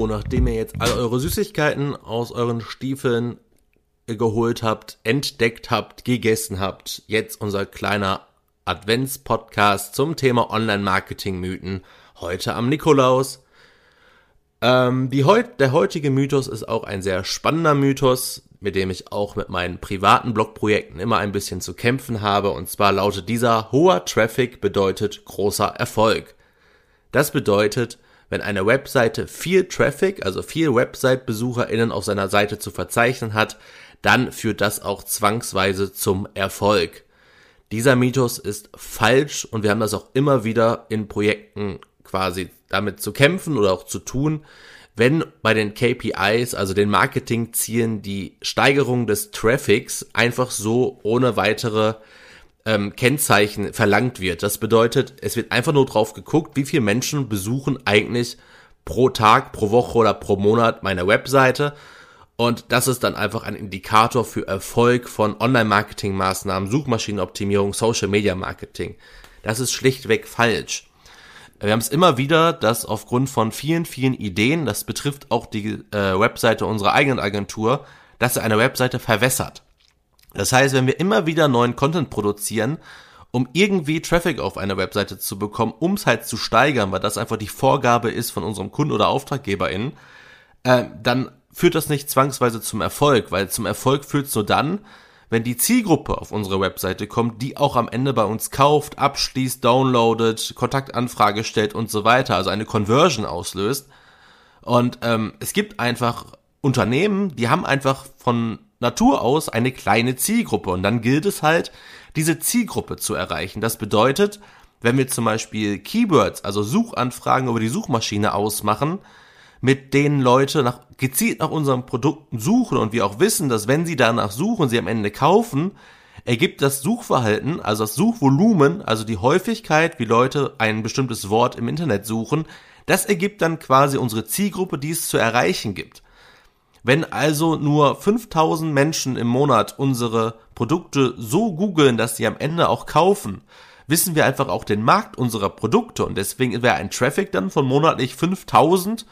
So, nachdem ihr jetzt all eure Süßigkeiten aus euren Stiefeln geholt habt, entdeckt habt, gegessen habt, jetzt unser kleiner Advents-Podcast zum Thema Online-Marketing-Mythen. Heute am Nikolaus. Ähm, die heut, der heutige Mythos ist auch ein sehr spannender Mythos, mit dem ich auch mit meinen privaten Blogprojekten immer ein bisschen zu kämpfen habe. Und zwar lautet dieser, hoher Traffic bedeutet großer Erfolg. Das bedeutet, wenn eine Webseite viel Traffic, also viel Website-BesucherInnen auf seiner Seite zu verzeichnen hat, dann führt das auch zwangsweise zum Erfolg. Dieser Mythos ist falsch und wir haben das auch immer wieder in Projekten quasi damit zu kämpfen oder auch zu tun, wenn bei den KPIs, also den Marketingzielen, die Steigerung des Traffics einfach so ohne weitere ähm, Kennzeichen verlangt wird. Das bedeutet, es wird einfach nur drauf geguckt, wie viele Menschen besuchen eigentlich pro Tag, pro Woche oder pro Monat meine Webseite. Und das ist dann einfach ein Indikator für Erfolg von Online-Marketing-Maßnahmen, Suchmaschinenoptimierung, Social-Media-Marketing. Das ist schlichtweg falsch. Wir haben es immer wieder, dass aufgrund von vielen, vielen Ideen, das betrifft auch die äh, Webseite unserer eigenen Agentur, dass eine Webseite verwässert. Das heißt, wenn wir immer wieder neuen Content produzieren, um irgendwie Traffic auf eine Webseite zu bekommen, um es halt zu steigern, weil das einfach die Vorgabe ist von unserem Kunden oder AuftraggeberInnen, äh, dann führt das nicht zwangsweise zum Erfolg, weil zum Erfolg führt es nur dann, wenn die Zielgruppe auf unsere Webseite kommt, die auch am Ende bei uns kauft, abschließt, downloadet, Kontaktanfrage stellt und so weiter, also eine Conversion auslöst. Und ähm, es gibt einfach Unternehmen, die haben einfach von Natur aus eine kleine Zielgruppe und dann gilt es halt, diese Zielgruppe zu erreichen. Das bedeutet, wenn wir zum Beispiel Keywords, also Suchanfragen über die Suchmaschine ausmachen, mit denen Leute nach, gezielt nach unseren Produkten suchen und wir auch wissen, dass wenn sie danach suchen, sie am Ende kaufen, ergibt das Suchverhalten, also das Suchvolumen, also die Häufigkeit, wie Leute ein bestimmtes Wort im Internet suchen, das ergibt dann quasi unsere Zielgruppe, die es zu erreichen gibt. Wenn also nur 5000 Menschen im Monat unsere Produkte so googeln, dass sie am Ende auch kaufen, wissen wir einfach auch den Markt unserer Produkte und deswegen wäre ein Traffic dann von monatlich 5000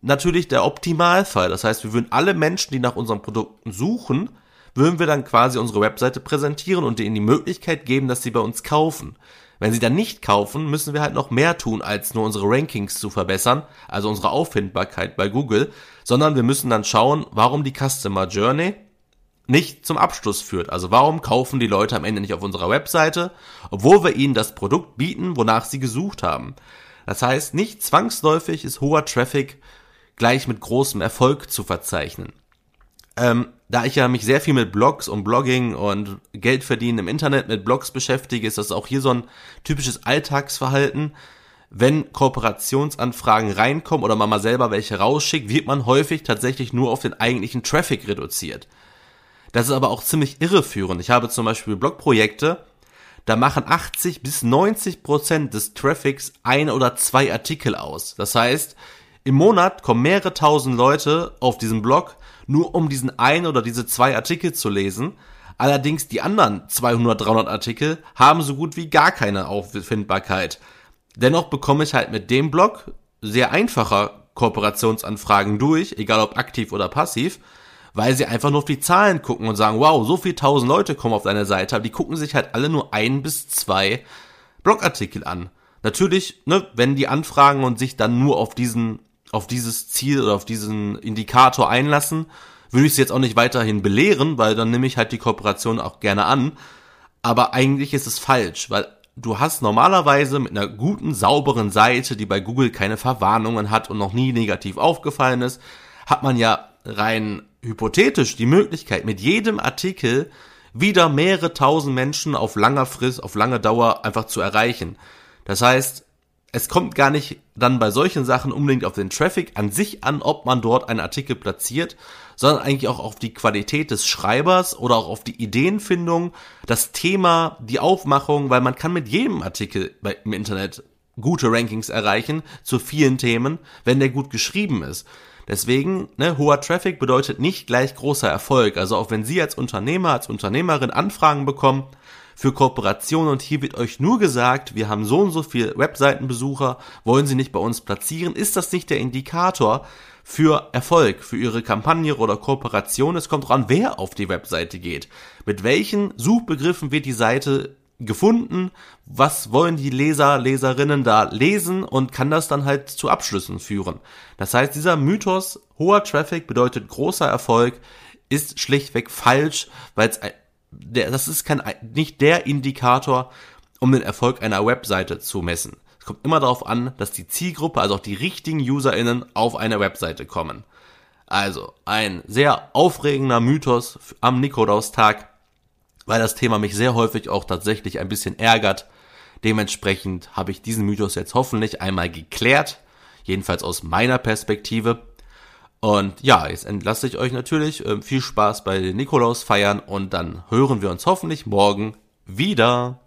natürlich der Optimalfall. Das heißt, wir würden alle Menschen, die nach unseren Produkten suchen, würden wir dann quasi unsere Webseite präsentieren und denen die Möglichkeit geben, dass sie bei uns kaufen. Wenn sie dann nicht kaufen, müssen wir halt noch mehr tun, als nur unsere Rankings zu verbessern, also unsere Auffindbarkeit bei Google, sondern wir müssen dann schauen, warum die Customer Journey nicht zum Abschluss führt. Also warum kaufen die Leute am Ende nicht auf unserer Webseite, obwohl wir ihnen das Produkt bieten, wonach sie gesucht haben. Das heißt, nicht zwangsläufig ist hoher Traffic gleich mit großem Erfolg zu verzeichnen. Ähm, da ich ja mich sehr viel mit Blogs und Blogging und Geld verdienen im Internet mit Blogs beschäftige, ist das auch hier so ein typisches Alltagsverhalten. Wenn Kooperationsanfragen reinkommen oder man mal selber welche rausschickt, wird man häufig tatsächlich nur auf den eigentlichen Traffic reduziert. Das ist aber auch ziemlich irreführend. Ich habe zum Beispiel Blogprojekte, da machen 80 bis 90 Prozent des Traffics ein oder zwei Artikel aus. Das heißt, im Monat kommen mehrere tausend Leute auf diesen Blog, nur um diesen ein oder diese zwei Artikel zu lesen. Allerdings die anderen 200, 300 Artikel haben so gut wie gar keine Auffindbarkeit. Dennoch bekomme ich halt mit dem Blog sehr einfacher Kooperationsanfragen durch, egal ob aktiv oder passiv, weil sie einfach nur auf die Zahlen gucken und sagen, wow, so viel tausend Leute kommen auf deine Seite, aber die gucken sich halt alle nur ein bis zwei Blogartikel an. Natürlich, ne, wenn die anfragen und sich dann nur auf diesen auf dieses Ziel oder auf diesen Indikator einlassen, würde ich sie jetzt auch nicht weiterhin belehren, weil dann nehme ich halt die Kooperation auch gerne an. Aber eigentlich ist es falsch, weil du hast normalerweise mit einer guten, sauberen Seite, die bei Google keine Verwarnungen hat und noch nie negativ aufgefallen ist, hat man ja rein hypothetisch die Möglichkeit, mit jedem Artikel wieder mehrere tausend Menschen auf langer Frist, auf lange Dauer einfach zu erreichen. Das heißt, es kommt gar nicht dann bei solchen Sachen unbedingt auf den Traffic an sich an, ob man dort einen Artikel platziert, sondern eigentlich auch auf die Qualität des Schreibers oder auch auf die Ideenfindung, das Thema, die Aufmachung, weil man kann mit jedem Artikel im Internet gute Rankings erreichen zu vielen Themen, wenn der gut geschrieben ist. Deswegen, ne, hoher Traffic bedeutet nicht gleich großer Erfolg. Also auch wenn Sie als Unternehmer, als Unternehmerin Anfragen bekommen für Kooperationen und hier wird euch nur gesagt, wir haben so und so viele Webseitenbesucher, wollen sie nicht bei uns platzieren, ist das nicht der Indikator für Erfolg, für ihre Kampagne oder Kooperation. Es kommt dran, wer auf die Webseite geht. Mit welchen Suchbegriffen wird die Seite gefunden, was wollen die Leser, Leserinnen da lesen und kann das dann halt zu Abschlüssen führen. Das heißt, dieser Mythos, hoher Traffic bedeutet großer Erfolg, ist schlichtweg falsch, weil es der, das ist kein, nicht der Indikator, um den Erfolg einer Webseite zu messen. Es kommt immer darauf an, dass die Zielgruppe, also auch die richtigen UserInnen auf eine Webseite kommen. Also, ein sehr aufregender Mythos am Nikolaustag, weil das Thema mich sehr häufig auch tatsächlich ein bisschen ärgert. Dementsprechend habe ich diesen Mythos jetzt hoffentlich einmal geklärt, jedenfalls aus meiner Perspektive. Und ja, jetzt entlasse ich euch natürlich. Äh, viel Spaß bei den Nikolausfeiern und dann hören wir uns hoffentlich morgen wieder.